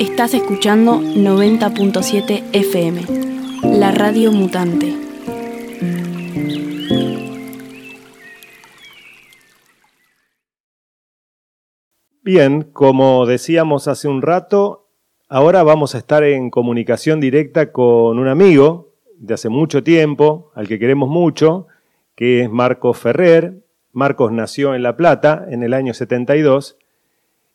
Estás escuchando 90.7 FM, la radio mutante. Bien, como decíamos hace un rato, ahora vamos a estar en comunicación directa con un amigo de hace mucho tiempo, al que queremos mucho, que es Marcos Ferrer. Marcos nació en La Plata en el año 72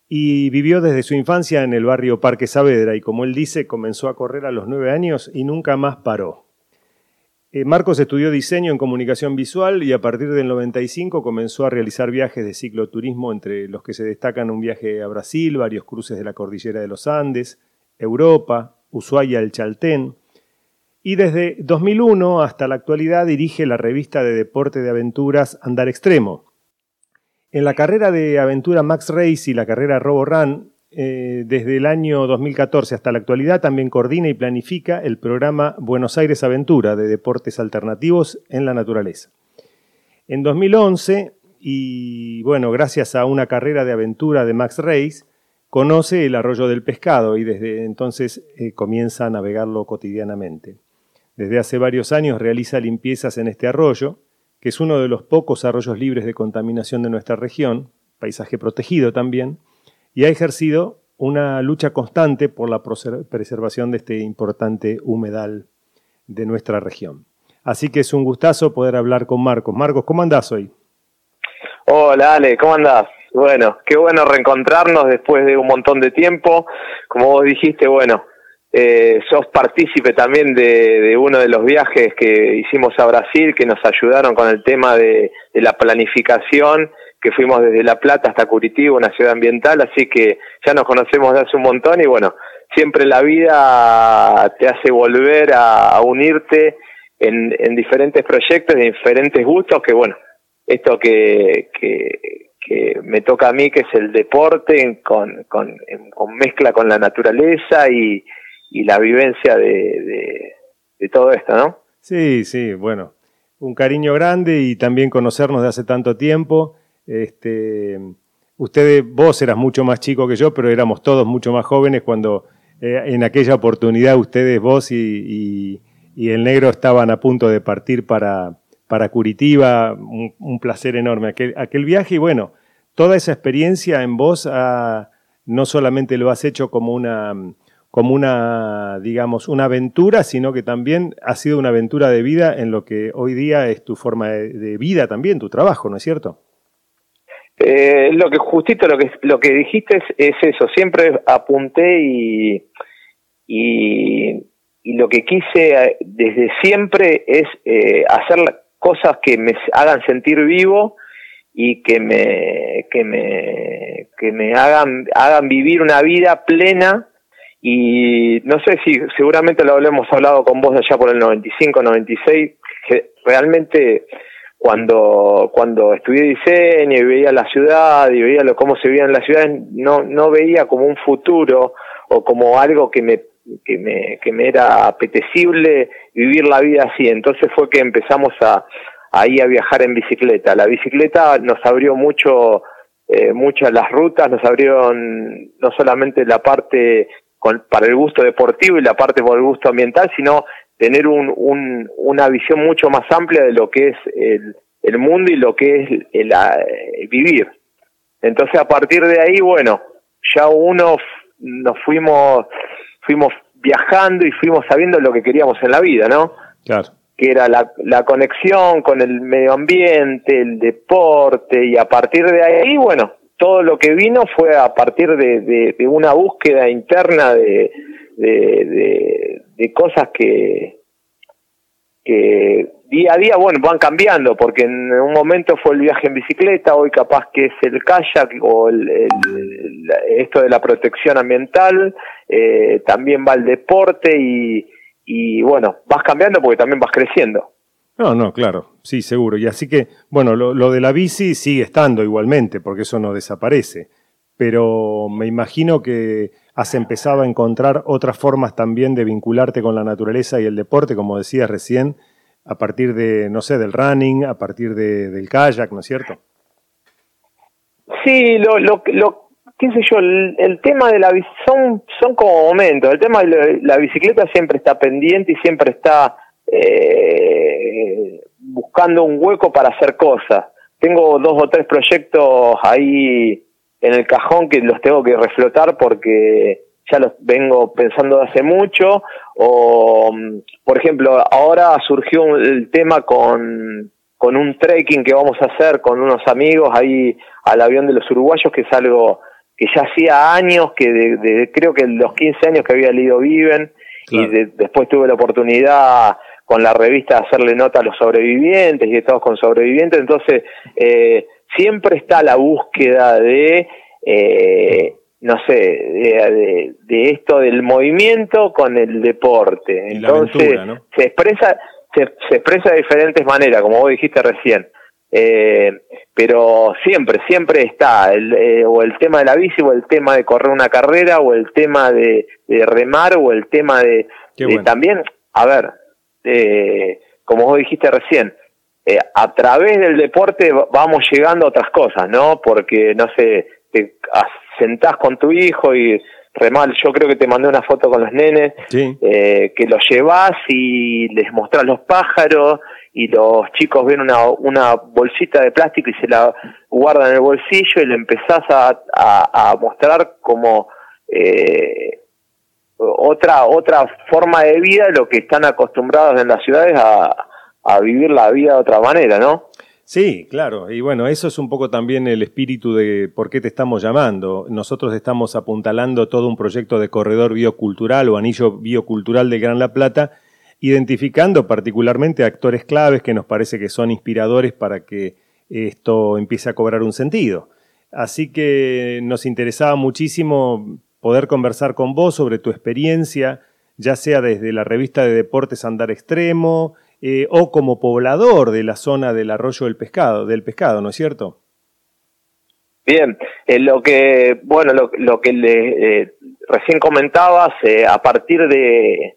y vivió desde su infancia en el barrio Parque Saavedra y como él dice, comenzó a correr a los nueve años y nunca más paró. Eh, Marcos estudió diseño en comunicación visual y a partir del 95 comenzó a realizar viajes de cicloturismo entre los que se destacan un viaje a Brasil, varios cruces de la cordillera de los Andes, Europa, Ushuaia, el Chaltén. Y desde 2001 hasta la actualidad dirige la revista de deporte de aventuras Andar Extremo, en la carrera de aventura Max Race y la carrera Robo Run, eh, desde el año 2014 hasta la actualidad, también coordina y planifica el programa Buenos Aires Aventura de deportes alternativos en la naturaleza. En 2011, y bueno, gracias a una carrera de aventura de Max Race, conoce el arroyo del pescado y desde entonces eh, comienza a navegarlo cotidianamente. Desde hace varios años realiza limpiezas en este arroyo, que es uno de los pocos arroyos libres de contaminación de nuestra región, paisaje protegido también, y ha ejercido una lucha constante por la preservación de este importante humedal de nuestra región. Así que es un gustazo poder hablar con Marcos. Marcos, ¿cómo andás hoy? Hola Ale, ¿cómo andás? Bueno, qué bueno reencontrarnos después de un montón de tiempo. Como vos dijiste, bueno, eh, sos partícipe también de, uno de los viajes que hicimos a Brasil, que nos ayudaron con el tema de, la planificación, que fuimos desde La Plata hasta Curitiba, una ciudad ambiental, así que ya nos conocemos de hace un montón y bueno, siempre la vida te hace volver a, unirte en, diferentes proyectos, de diferentes gustos, que bueno, esto que, que, me toca a mí, que es el deporte, con, con, con mezcla con la naturaleza y, y la vivencia de, de, todo esto, ¿no? Sí, sí, bueno, un cariño grande y también conocernos de hace tanto tiempo. Este, ustedes, vos eras mucho más chico que yo, pero éramos todos mucho más jóvenes cuando eh, en aquella oportunidad ustedes, vos y, y, el negro estaban a punto de partir para, para Curitiba. Un, placer enorme aquel, aquel, viaje y bueno, toda esa experiencia en vos no solamente lo has hecho como una como una, digamos, una aventura, sino que también ha sido una aventura de vida en lo que hoy día es tu forma de, vida también, tu trabajo, ¿no es cierto? Eh, lo que justito lo que lo que dijiste es, eso, siempre apunté y, y, lo que quise eh, desde siempre es eh, hacer cosas que me hagan sentir vivo y que me que me que me hagan hagan vivir una vida plena y no sé si seguramente lo hemos hablado con vos allá por el 95, 96, que realmente cuando cuando estudié diseño y veía la ciudad y veía lo, cómo se veía en la ciudad, no no veía como un futuro o como algo que me que me que me era apetecible vivir la vida así. Entonces fue que empezamos a ahí a viajar en bicicleta. La bicicleta nos abrió mucho eh, muchas las rutas, nos abrieron no solamente la parte para el gusto deportivo y la parte por el gusto ambiental, sino tener un, un, una visión mucho más amplia de lo que es el, el mundo y lo que es el, vivir. Entonces a partir de ahí, bueno, ya uno nos fuimos, fuimos viajando y fuimos sabiendo lo que queríamos en la vida, ¿no? Claro. Que era la, la conexión con el medio ambiente, el deporte, y a partir de ahí, bueno, todo lo que vino fue a partir de, de, una búsqueda interna de, de, cosas que, que día a día, bueno, van cambiando, porque en un momento fue el viaje en bicicleta, hoy capaz que es el kayak o el, esto de la protección ambiental, eh, también va el deporte y, y bueno, vas cambiando porque también vas creciendo. No, no, claro, sí, seguro. Y así que, bueno, lo, de la bici sigue estando igualmente, porque eso no desaparece. Pero me imagino que has empezado a encontrar otras formas también de vincularte con la naturaleza y el deporte, como decías recién, a partir de, no sé, del running, a partir de, del kayak, ¿no es cierto? Sí, lo, lo, lo qué sé yo, el, tema de la son son como momentos. El tema de la, bicicleta siempre está pendiente y siempre está eh, buscando un hueco para hacer cosas. Tengo dos o tres proyectos ahí en el cajón que los tengo que reflotar porque ya los vengo pensando hace mucho. O, por ejemplo, ahora surgió el tema con con un trekking que vamos a hacer con unos amigos ahí al avión de los uruguayos, que es algo que ya hacía años, que de, creo que los 15 años que había leído Viven, y después tuve la oportunidad con la revista de hacerle nota a los sobrevivientes y estamos con sobrevivientes, entonces eh, siempre está la búsqueda de, eh, no sé, de, de, esto del movimiento con el deporte. Entonces se expresa se, expresa de diferentes maneras, como vos dijiste recién. Eh, pero siempre, siempre está el, eh, o el tema de la bici, o el tema de correr una carrera, o el tema de, remar, o el tema de, también, a ver, eh, como vos dijiste recién, eh, a través del deporte vamos llegando a otras cosas, ¿no? Porque, no sé, te sentás con tu hijo y Remal, yo creo que te mandé una foto con los nenes, eh, que los llevas y les mostrás los pájaros y los chicos ven una, una bolsita de plástico y se la guardan en el bolsillo y le empezás a, a, mostrar como eh, otra, otra forma de vida de lo que están acostumbrados en las ciudades a, a vivir la vida de otra manera, ¿no? Sí, claro. Y bueno, eso es un poco también el espíritu de por qué te estamos llamando. Nosotros estamos apuntalando todo un proyecto de corredor biocultural o anillo biocultural de Gran La Plata, identificando particularmente actores claves que nos parece que son inspiradores para que esto empiece a cobrar un sentido. Así que nos interesaba muchísimo poder conversar con vos sobre tu experiencia, ya sea desde la revista de deportes Andar Extremo, eh, o como poblador de la zona del arroyo del pescado, del pescado, ¿no es cierto? Bien, eh, lo que, bueno, lo, que le, eh, recién comentabas, a partir de,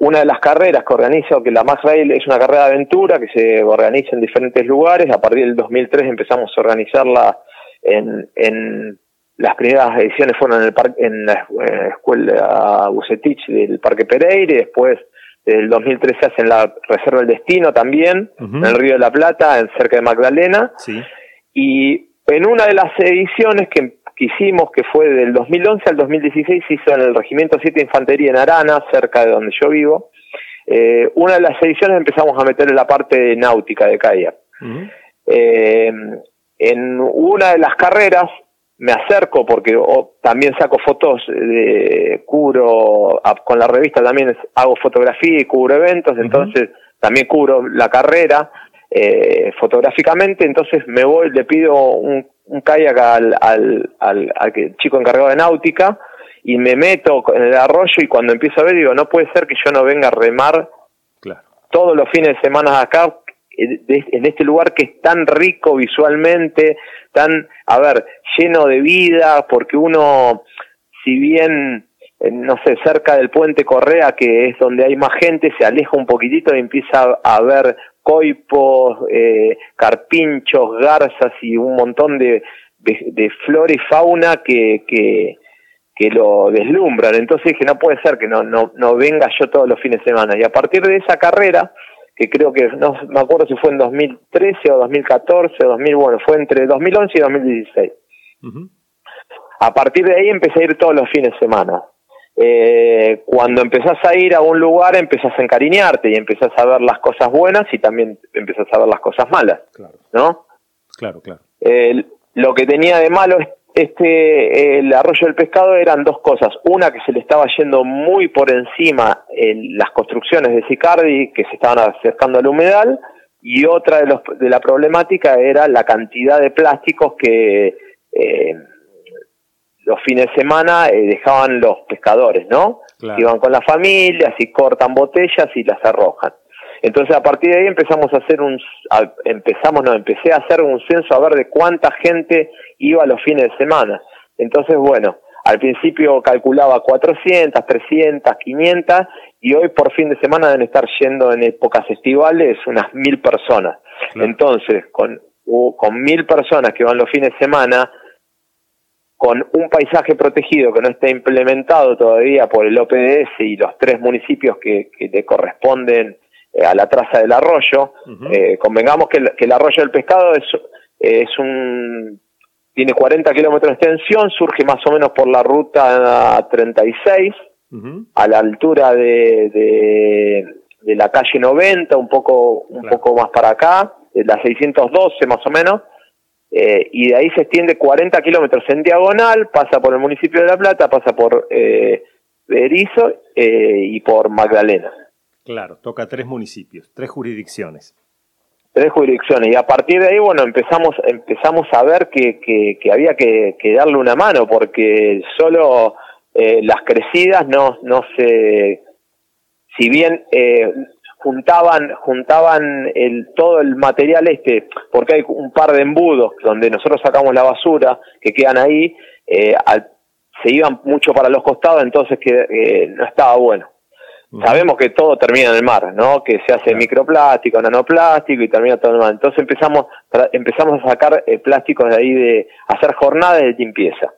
una de las carreras que organizo, que la Max Rail es una carrera de aventura que se organiza en diferentes lugares, a partir del 2003 empezamos a organizarla en las primeras ediciones fueron en, el parque, en la escuela Bucetich del Parque Pereira y después el 2013 se hace en la Reserva del Destino también, en el Río de la Plata, cerca de Magdalena. Y en una de las ediciones que, hicimos, que fue del 2011 al 2016, se hizo en el Regimiento 7 de Infantería en Arana, cerca de donde yo vivo. Eh, una de las ediciones empezamos a meter en la parte náutica de kayak. eh, en una de las carreras me acerco porque también saco fotos de cubro con la revista también hago fotografía y cubro eventos entonces también cubro la carrera eh, fotográficamente entonces me voy le pido un, un kayak al, al, al, al, chico encargado de náutica y me meto en el arroyo y cuando empiezo a ver digo no puede ser que yo no venga a remar todos los fines de semana acá en este lugar que es tan rico visualmente, tan, a ver, lleno de vida, porque uno, si bien, eh, no sé, cerca del puente Correa, que es donde hay más gente, se aleja un poquitito y empieza a ver coipos, eh, carpinchos, garzas y un montón de, de, flora y fauna que, que, que lo deslumbran. Entonces dije, no puede ser que no, no, no venga yo todos los fines de semana. Y a partir de esa carrera, que creo que, no me acuerdo si fue en 2013 o 2014 o 2000, bueno, fue entre 2011 y 2016. A partir de ahí empecé a ir todos los fines de semana. Eh, cuando empezás a ir a un lugar empezás a encariñarte y empezás a ver las cosas buenas y también empezás a ver las cosas malas, claro. ¿no? Claro, claro. Eh, lo que tenía de malo es este el arroyo del pescado eran dos cosas. Una que se le estaba yendo muy por encima en las construcciones de Sicardi que se estaban acercando al humedal y otra de, los, de la problemática era la cantidad de plásticos que eh, los fines de semana eh, dejaban los pescadores no iban con las familias y cortan botellas y las arrojan entonces a partir de ahí empezamos a hacer un, empezamos, no, empecé a hacer un censo a ver de cuánta gente iba los fines de semana. Entonces, bueno, al principio calculaba 400, 300, 500 y hoy por fin de semana deben estar yendo en épocas estivales unas mil personas. Entonces, con, con mil personas que van los fines de semana, con un paisaje protegido que no está implementado todavía por el OPDS y los tres municipios que, le corresponden a la traza del arroyo, eh, convengamos que el, arroyo del pescado es, es un tiene 40 kilómetros de extensión, surge más o menos por la ruta 36, a la altura de, de, la calle 90, un poco, un poco más para acá, de la 612 más o menos, eh, y de ahí se extiende 40 kilómetros en diagonal, pasa por el municipio de La Plata, pasa por eh, Berizo eh, y por Magdalena. Claro, toca tres municipios, tres jurisdicciones. Tres jurisdicciones, y a partir de ahí, bueno, empezamos, empezamos a ver que, había que, darle una mano, porque solo eh, las crecidas no, no se, si bien eh, juntaban, juntaban el, todo el material este, porque hay un par de embudos donde nosotros sacamos la basura que quedan ahí, eh, se iban mucho para los costados, entonces que no estaba bueno. Sabemos que todo termina en el mar, ¿no? Que se hace microplástico, nanoplástico y termina todo en el mar. Entonces empezamos, empezamos a sacar plásticos de ahí de hacer jornadas de limpieza.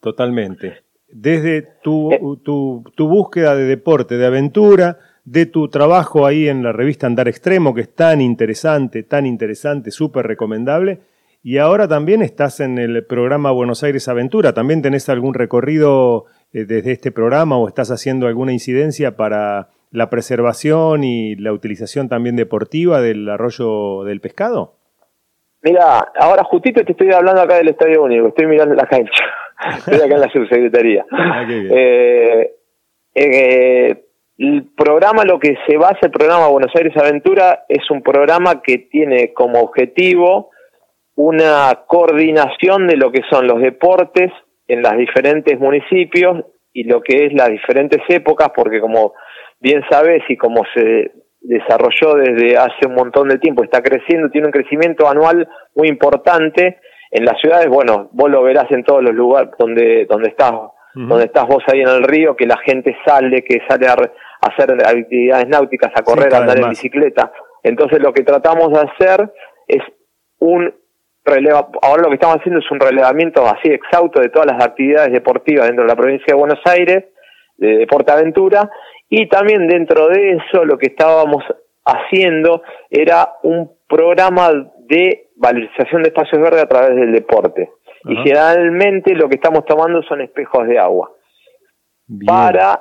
Totalmente. Desde eh. tu, tu, búsqueda de deporte, de aventura, de tu trabajo ahí en la revista Andar Extremo, que es tan interesante, tan interesante, súper recomendable, y ahora también estás en el programa Buenos Aires Aventura. ¿También tenés algún recorrido eh, desde este programa o estás haciendo alguna incidencia para la preservación y la utilización también deportiva del arroyo del pescado? Mira, ahora justito te estoy hablando acá del Estadio Único, estoy mirando la cancha, estoy acá en la subsecretaría. Ah, eh, eh, el programa, lo que se basa, el programa Buenos Aires Aventura, es un programa que tiene como objetivo una coordinación de lo que son los deportes en los diferentes municipios y lo que es las diferentes épocas, porque como bien sabes y como se desarrolló desde hace un montón de tiempo, está creciendo, tiene un crecimiento anual muy importante. En las ciudades, bueno, vos lo verás en todos los lugares donde, donde estás, donde estás vos ahí en el río, que la gente sale, que sale a, hacer actividades náuticas, a correr, a andar en bicicleta. Entonces lo que tratamos de hacer es un releva, ahora lo que estamos haciendo es un relevamiento así exhausto de todas las actividades deportivas dentro de la provincia de Buenos Aires, de Deporte Aventura, y también dentro de eso lo que estábamos haciendo era un programa de valorización de espacios verdes a través del deporte. Y generalmente lo que estamos tomando son espejos de agua. Para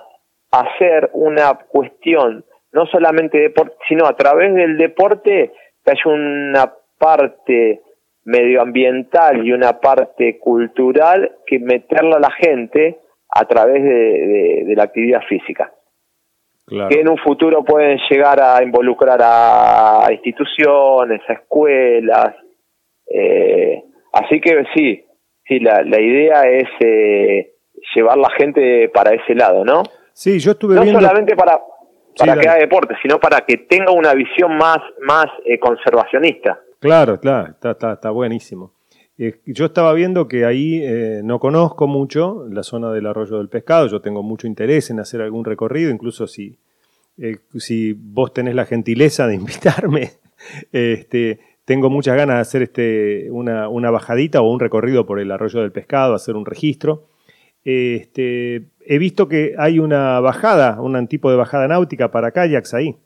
hacer una cuestión, no solamente deporte, sino a través del deporte, que haya una parte medioambiental y una parte cultural que meterla a la gente a través de la actividad física que en un futuro pueden llegar a involucrar a, instituciones, a escuelas. Eh, así que sí, sí, la, la idea es eh, llevar la gente para ese lado, ¿no? Sí, yo estuve no viendo... solamente para, para que haga deporte, sino para que tenga una visión más, más eh, conservacionista. Claro, claro, está, buenísimo. yo estaba viendo que ahí no conozco mucho la zona del arroyo del pescado, yo tengo mucho interés en hacer algún recorrido, incluso si, eh, si vos tenés la gentileza de invitarme, este, tengo muchas ganas de hacer este, una, bajadita o un recorrido por el arroyo del pescado, hacer un registro. Este, he visto que hay una bajada, un tipo de bajada náutica para kayaks ahí.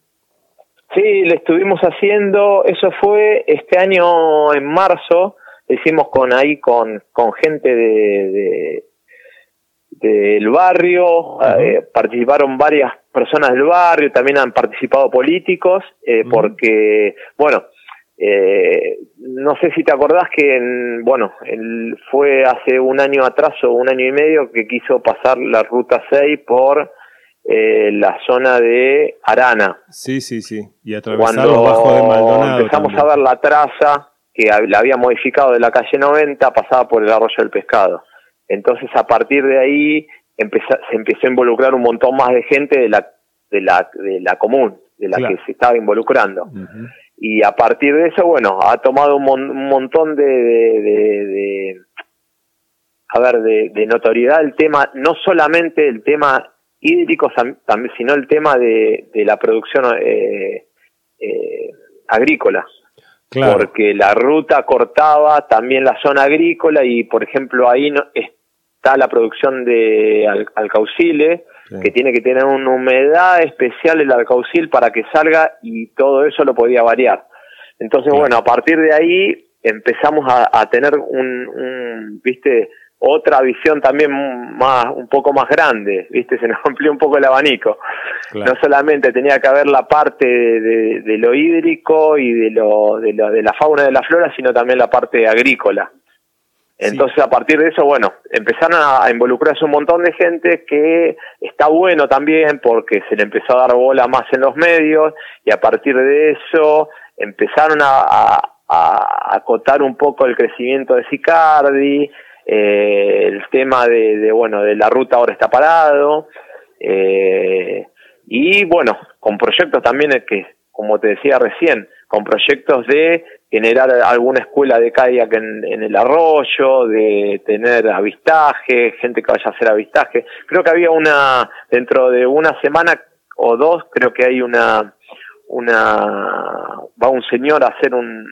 Sí, le estuvimos haciendo, eso fue este año en marzo, hicimos con ahí con, con gente de, del barrio, eh, participaron varias personas del barrio, también han participado políticos, eh, porque, bueno, eh, no sé si te acordás que, en, bueno, él fue hace un año atrás o un año y medio que quiso pasar la ruta 6 por la zona de Arana. Sí, sí, sí, y atravesar bajo de Maldonado. Empezamos a ver la traza que la había modificado de la calle 90, pasaba por el arroyo del pescado. Entonces, a partir de ahí se empezó a involucrar un montón más de gente de la, de la, de la común, de la que se estaba involucrando. Y a partir de eso, bueno, ha tomado un, montón de, de, a ver, de, notoriedad el tema, no solamente el tema hídrico, también, sino el tema de, la producción eh, eh, agrícola. porque la ruta cortaba también la zona agrícola y, por ejemplo, ahí no, está la producción de alcauciles, que tiene que tener una humedad especial el alcaucil para que salga y todo eso lo podía variar. Entonces, bueno, a partir de ahí empezamos a, tener un, viste, otra visión también más, un poco más grande, viste, se nos amplió un poco el abanico. No solamente tenía que haber la parte de, lo hídrico y de, lo, de, lo, de la fauna y de la flora, sino también la parte agrícola. Entonces, a partir de eso, bueno, empezaron a, involucrarse un montón de gente que está bueno también porque se le empezó a dar bola más en los medios y a partir de eso empezaron a, acotar un poco el crecimiento de Sicardi, eh, el tema de, bueno, de la ruta ahora está parado, eh, y bueno, con proyectos también que, como te decía recién, con proyectos de generar alguna escuela de kayak en, en, el arroyo, de tener avistaje, gente que vaya a hacer avistaje. Creo que había una, dentro de una semana o dos, creo que hay una, una, va un señor a hacer un,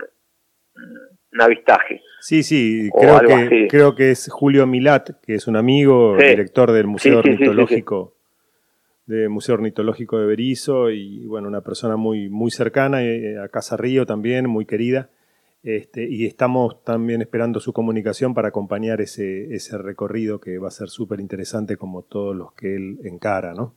un avistaje. Sí, sí, creo que, creo que es Julio Milat, que es un amigo, director del Museo Ornitológico del Museo Ornitológico de Berizo y bueno, una persona muy, muy cercana eh, a Casa Río también, muy querida. Este, y estamos también esperando su comunicación para acompañar ese, ese recorrido que va a ser súper interesante como todos los que él encara, ¿no?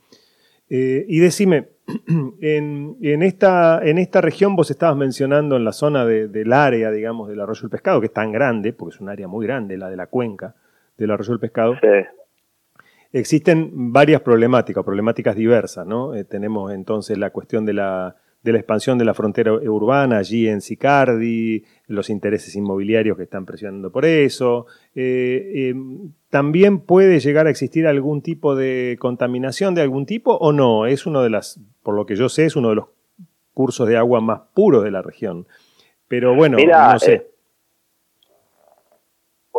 Eh, y decime, en, en, esta, en esta región vos estabas mencionando en la zona del área, digamos, del arroyo del pescado, que es tan grande, porque es un área muy grande, la de la cuenca del arroyo del pescado. Sí. Existen varias problemáticas, problemáticas diversas, ¿no? Eh, tenemos entonces la cuestión de la, de la expansión de la frontera urbana allí en Sicardi, los intereses inmobiliarios que están presionando por eso. Eh, em, ¿También puede llegar a existir algún tipo de contaminación de algún tipo o no? Es uno de las, por lo que yo sé, es uno de los cursos de agua más puros de la región. Pero bueno, no sé.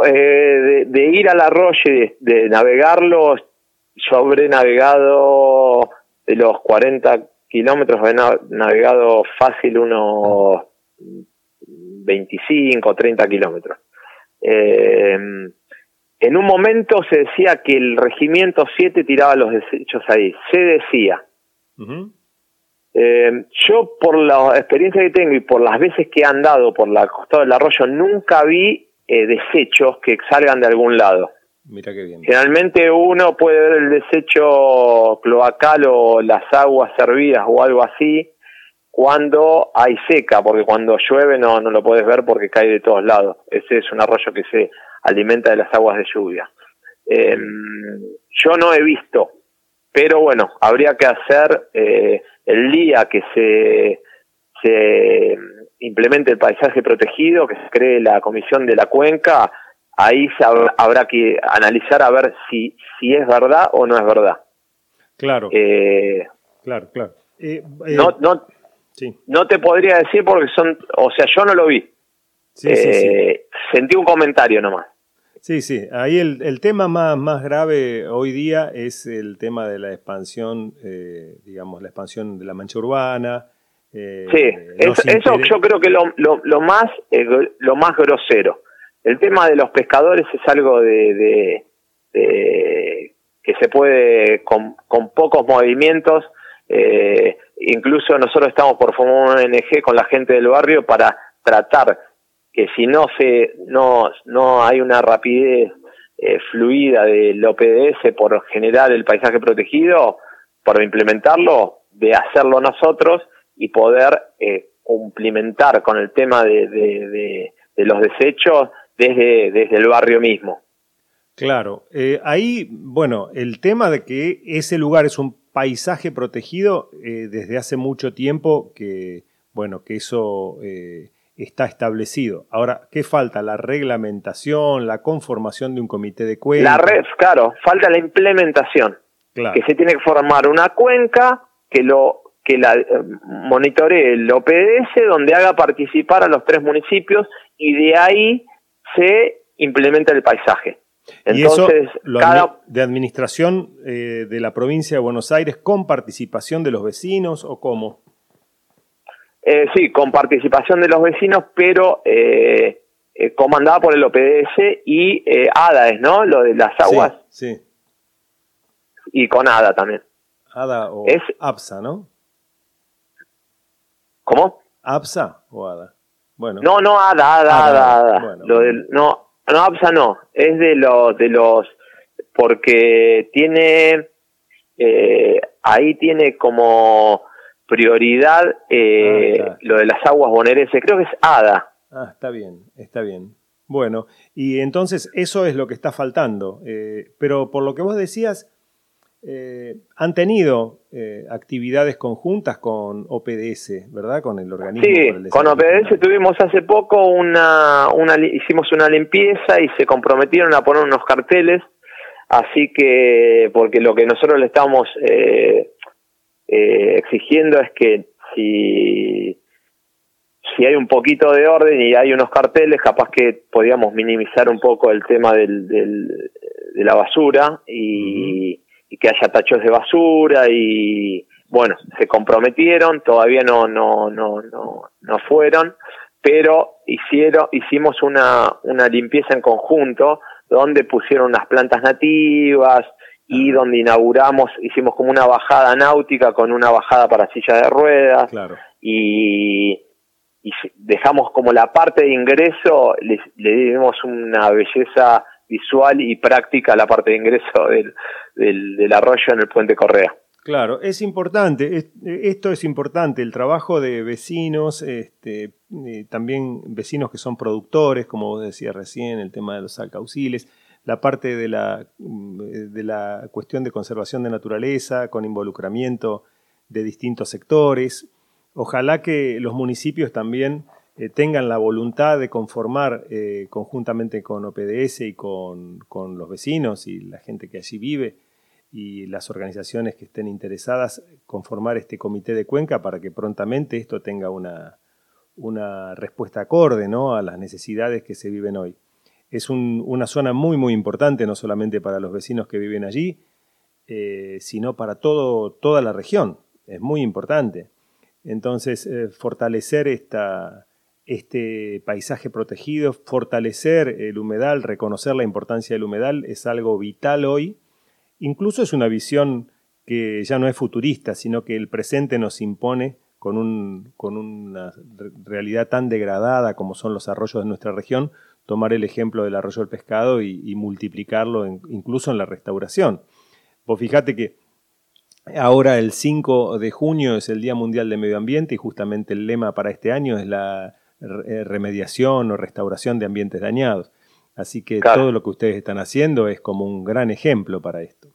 Eh, de, ir al arroyo y de, navegarlo, yo habré navegado de los 40 kilómetros, habré navegado fácil unos 25 o 30 kilómetros. Eh, en un momento se decía que el regimiento 7 tiraba los desechos ahí, se decía. Eh, yo por la experiencia que tengo y por las veces que he andado por la costa del arroyo, nunca vi eh, desechos que salgan de algún lado. Generalmente uno puede ver el desecho cloacal o las aguas servidas o algo así, cuando hay seca, porque cuando llueve no, no lo puedes ver porque cae de todos lados. Ese es un arroyo que se alimenta de las aguas de lluvia. Em, yo no he visto, pero bueno, habría que hacer eh, el día que se, se implemente el paisaje protegido, que se cree la comisión de la cuenca, ahí habrá, que analizar a ver si, si es verdad o no es verdad. Claro. Eh, claro, claro. Eh, no, no, no te podría decir porque son, o sea, yo no lo vi. Eh, sentí un comentario nomás. Sí, sí. Ahí el, tema más, más grave hoy día es el tema de la expansión, eh, digamos, la expansión de la mancha urbana. Eh, sí, eso, yo creo que lo, lo, más, lo más grosero. El tema de los pescadores es algo de, que se puede con, pocos movimientos eh, incluso nosotros estamos por formar una ONG con la gente del barrio para tratar que si no se no no hay una rapidez eh, fluida del OPDS por generar el paisaje protegido, por implementarlo, de hacerlo nosotros y poder eh, cumplimentar con el tema de, de, los desechos desde, desde el barrio mismo. Claro, eh, ahí, bueno, el tema de que ese lugar es un paisaje protegido eh, desde hace mucho tiempo que, bueno, que eso eh, está establecido. Ahora, ¿qué falta? La reglamentación, la conformación de un comité de cuenca. La red, claro, falta la implementación. Que se tiene que formar una cuenca que lo que la eh, monitoree el OPDS, donde haga participar a los tres municipios y de ahí se implementa el paisaje. Entonces, cada... de administración eh, de la provincia de Buenos Aires con participación de los vecinos o cómo? Eh, sí, con participación de los vecinos, pero eh, comandada por el OPDS y eh, ADA, ¿no? Lo de las aguas. Sí. Y con ADA también. ADA o Es- APSA, ¿no? ¿Cómo? APSA o ADA. Bueno, No, no, ADA, ADA, ADA, ADA, ADA. bueno, Lo del, no, no, APSA no. Es de los, de los, porque tiene, eh, ahí tiene como prioridad eh, Ah, lo de las aguas bonaerenses. Creo que es ADA. Ah, está bien, está bien. Bueno, y entonces eso es lo que está faltando. eh, pero por lo que vos decías, eh, han tenido eh, actividades conjuntas con OPDS, ¿verdad? Con el organismo. Sí, el con OPDS tuvimos hace poco una, una, hicimos una limpieza y se comprometieron a poner unos carteles, así que, porque lo que nosotros le estamos eh, eh, exigiendo es que si, si hay un poquito de orden y hay unos carteles, capaz que podíamos minimizar un poco el tema del, del, de la basura y, y que haya tachos de basura y bueno, se comprometieron, todavía no, no, no, no, no fueron, pero hicieron, hicimos una, una limpieza en conjunto donde pusieron unas plantas nativas y donde inauguramos, hicimos como una bajada náutica con una bajada para silla de ruedas Claro. y, y dejamos como la parte de ingreso, le, le dimos una belleza visual y práctica la parte de ingreso del, del, arroyo en el puente Correa. Claro, es importante, es- esto es importante, el trabajo de vecinos, este, eh, también vecinos que son productores, como vos decías recién, el tema de los alcauciles, la parte de la, mm, de la cuestión de conservación de naturaleza, con involucramiento de distintos sectores. Ojalá que los municipios también eh, tengan la voluntad de conformar eh, conjuntamente con OPDS y con, con los vecinos y la gente que allí vive y las organizaciones que estén interesadas conformar este comité de cuenca para que prontamente esto tenga una, una respuesta acorde ¿no? a las necesidades que se viven hoy. Es un- una zona muy, muy importante, no solamente para los vecinos que viven allí, eh, sino para todo, toda la región. Es muy importante. Entonces, fortalecer esta, este paisaje protegido, fortalecer el humedal, reconocer la importancia del humedal es algo vital hoy. Incluso es una visión que ya no es futurista, sino que el presente nos impone con, un- con una re- realidad tan degradada como son los arroyos de nuestra región, tomar el ejemplo del arroyo del pescado y, multiplicarlo incluso en la restauración. Vos fijate que ahora el 5 de junio es el Día Mundial de Medio Ambiente y justamente el lema para este año es la remediación o restauración de ambientes dañados. Así que Claro. todo lo que ustedes están haciendo es como un gran ejemplo para esto.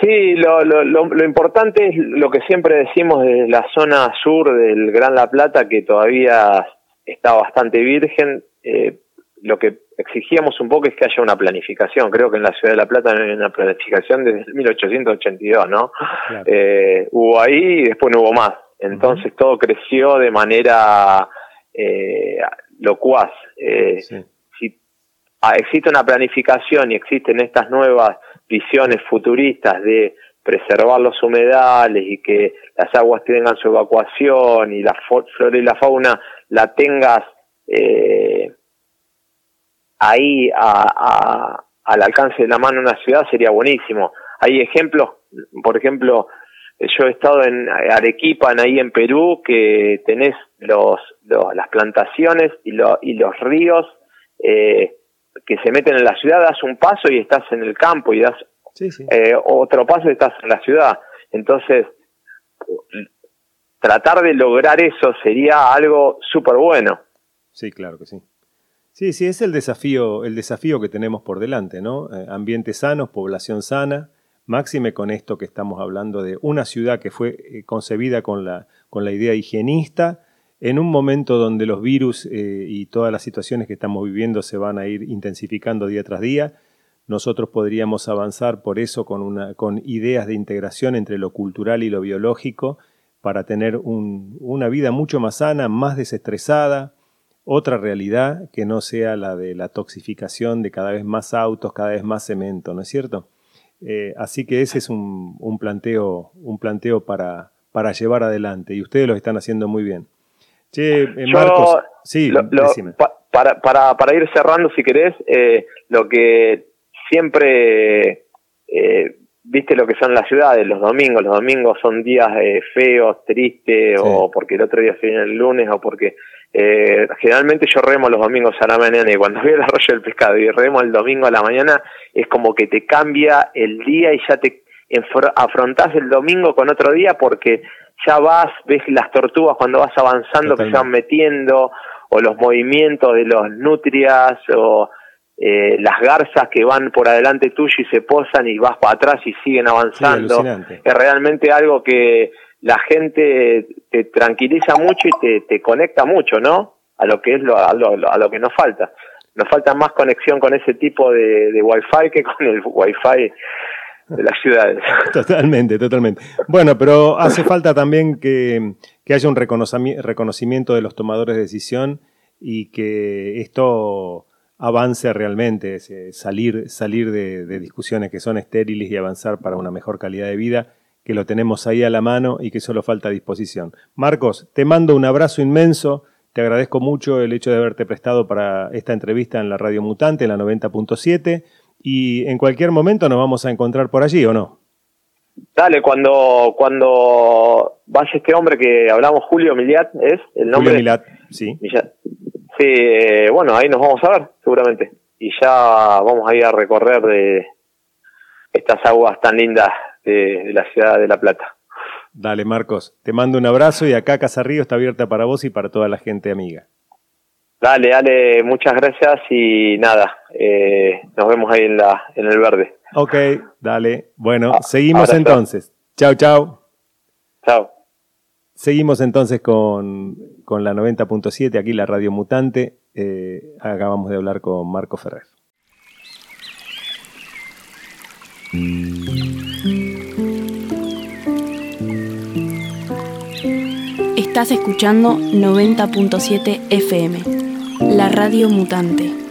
Sí, lo, lo, lo, lo importante es lo que siempre decimos de la zona sur del Gran La Plata, que todavía está bastante virgen. Eh, lo que exigíamos un poco es que haya una planificación. Creo que en la ciudad de La Plata no hay una planificación desde el 1882, ¿no? Claro. Eh, hubo ahí y después no hubo más. Entonces todo creció de manera eh, locuaz. Eh, Sí. si ah, existe una planificación y existen estas nuevas visiones futuristas de preservar los humedales y que las aguas tengan su evacuación y la flora y la fauna la tengas eh, ahí a- a- al alcance de la mano en una ciudad sería buenísimo. Hay ejemplos, por ejemplo, yo he estado en Arequipa, en ahí en Perú, que tenés los, los- las plantaciones y, lo- y los ríos eh, que se meten en la ciudad, das un paso y estás en el campo y das Sí, sí. eh, otro paso y estás en la ciudad. Entonces, tratar de lograr eso sería algo súper bueno. Sí, claro que sí. Sí, sí, es el desafío, el desafío que tenemos por delante, ¿no? Eh, ambientes sanos, población sana, máxime con esto que estamos hablando de una ciudad que fue eh, concebida con la, con la idea higienista, en un momento donde los virus eh, y todas las situaciones que estamos viviendo se van a ir intensificando día tras día, nosotros podríamos avanzar por eso con, una, con ideas de integración entre lo cultural y lo biológico para tener un- una vida mucho más sana, más desestresada, otra realidad que no sea la de la toxificación de cada vez más autos, cada vez más cemento, ¿no es cierto? Eh, así que ese es un, un planteo, un planteo para, para llevar adelante. Y ustedes lo están haciendo muy bien. Che, eh, Marcos, sí, para, para, para, ir cerrando, si querés, eh, lo que siempre, eh, viste lo que son las ciudades, los domingos, los domingos son días feos, tristes, o porque el otro día se viene el lunes, o porque generalmente yo remo los domingos a la mañana y cuando veo el arroyo del pescado y remo el domingo a la mañana, es como que te cambia el día y ya te afrontás el domingo con otro día porque ya vas, ves las tortugas cuando vas avanzando que se van metiendo, o los movimientos de los nutrias, o eh, las garzas que van por adelante tuyo y se posan y vas para atrás y siguen avanzando. es realmente algo que la gente te tranquiliza mucho y te, te conecta mucho, ¿no? A lo que es lo, a, lo, a lo que nos falta. Nos falta más conexión con ese tipo de, de wifi que con el wifi de las ciudades. Totalmente, totalmente. Bueno, pero hace falta también que, haya un reconocimiento de los tomadores de decisión y que esto avance realmente, salir, salir de, discusiones que son estériles y avanzar para una mejor calidad de vida, que lo tenemos ahí a la mano y que solo falta disposición. Marcos, te mando un abrazo inmenso, te agradezco mucho el hecho de haberte prestado para esta entrevista en la Radio Mutante, en la 90.7 y en cualquier momento nos vamos a encontrar por allí, ¿o no? Dale, cuando, cuando vaya este hombre que hablamos, Julio Miliat, ¿es el nombre? Julio Miliat, sí. Sí, eh, bueno, ahí nos vamos a ver, seguramente. Y ya vamos a ir a recorrer de estas aguas tan lindas de, de la ciudad de La Plata. Dale, Marcos, te mando un abrazo y acá Casa Río está abierta para vos y para toda la gente amiga. Dale, dale, muchas gracias y nada, eh, nos vemos ahí en, la, en el verde. Ok, dale. Bueno, ah, seguimos entonces. Chao, chao. Chao. Seguimos entonces con, con la 90.7, aquí la Radio Mutante. Eh, acabamos de hablar con Marco Ferrer. Estás escuchando 90.7 FM la radio mutante.